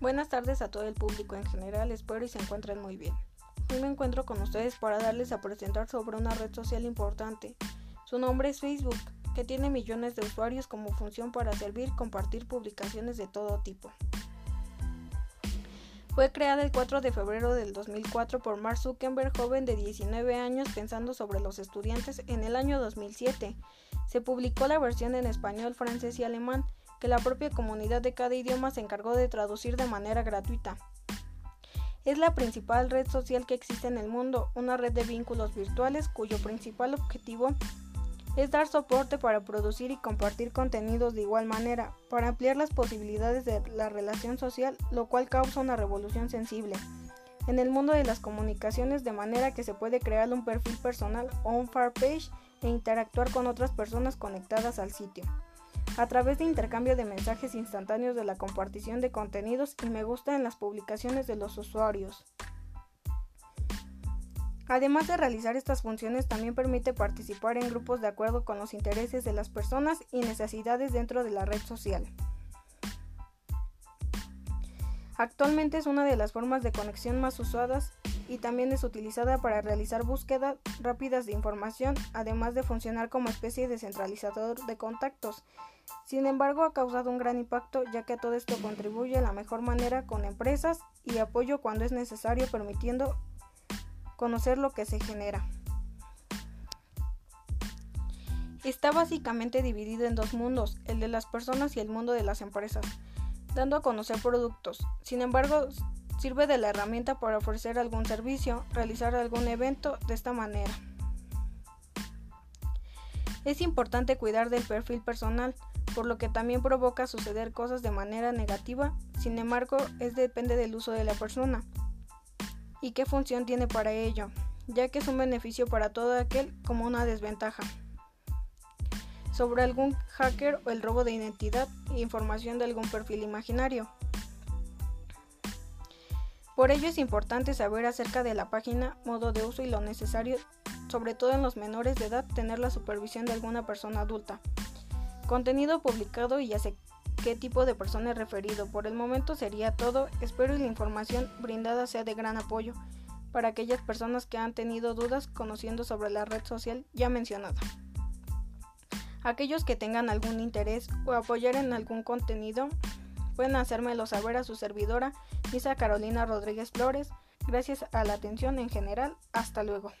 Buenas tardes a todo el público en general, espero y se encuentren muy bien. Hoy me encuentro con ustedes para darles a presentar sobre una red social importante. Su nombre es Facebook, que tiene millones de usuarios como función para servir compartir publicaciones de todo tipo. Fue creada el 4 de febrero del 2004 por Mark Zuckerberg, joven de 19 años, pensando sobre los estudiantes en el año 2007. Se publicó la versión en español, francés y alemán que la propia comunidad de cada idioma se encargó de traducir de manera gratuita. Es la principal red social que existe en el mundo, una red de vínculos virtuales cuyo principal objetivo es dar soporte para producir y compartir contenidos de igual manera, para ampliar las posibilidades de la relación social, lo cual causa una revolución sensible en el mundo de las comunicaciones de manera que se puede crear un perfil personal o un page e interactuar con otras personas conectadas al sitio a través de intercambio de mensajes instantáneos de la compartición de contenidos y me gusta en las publicaciones de los usuarios. Además de realizar estas funciones, también permite participar en grupos de acuerdo con los intereses de las personas y necesidades dentro de la red social. Actualmente es una de las formas de conexión más usadas y también es utilizada para realizar búsquedas rápidas de información, además de funcionar como especie de centralizador de contactos. Sin embargo, ha causado un gran impacto ya que todo esto contribuye de la mejor manera con empresas y apoyo cuando es necesario, permitiendo conocer lo que se genera. Está básicamente dividido en dos mundos, el de las personas y el mundo de las empresas, dando a conocer productos. Sin embargo, Sirve de la herramienta para ofrecer algún servicio, realizar algún evento de esta manera. Es importante cuidar del perfil personal, por lo que también provoca suceder cosas de manera negativa, sin embargo, es depende del uso de la persona y qué función tiene para ello, ya que es un beneficio para todo aquel como una desventaja. Sobre algún hacker o el robo de identidad e información de algún perfil imaginario. Por ello es importante saber acerca de la página, modo de uso y lo necesario, sobre todo en los menores de edad, tener la supervisión de alguna persona adulta. Contenido publicado y hacia qué tipo de persona es referido. Por el momento sería todo. Espero que la información brindada sea de gran apoyo para aquellas personas que han tenido dudas conociendo sobre la red social ya mencionada. Aquellos que tengan algún interés o apoyar en algún contenido Pueden hacérmelo saber a su servidora, Misa Carolina Rodríguez Flores. Gracias a la atención en general. Hasta luego.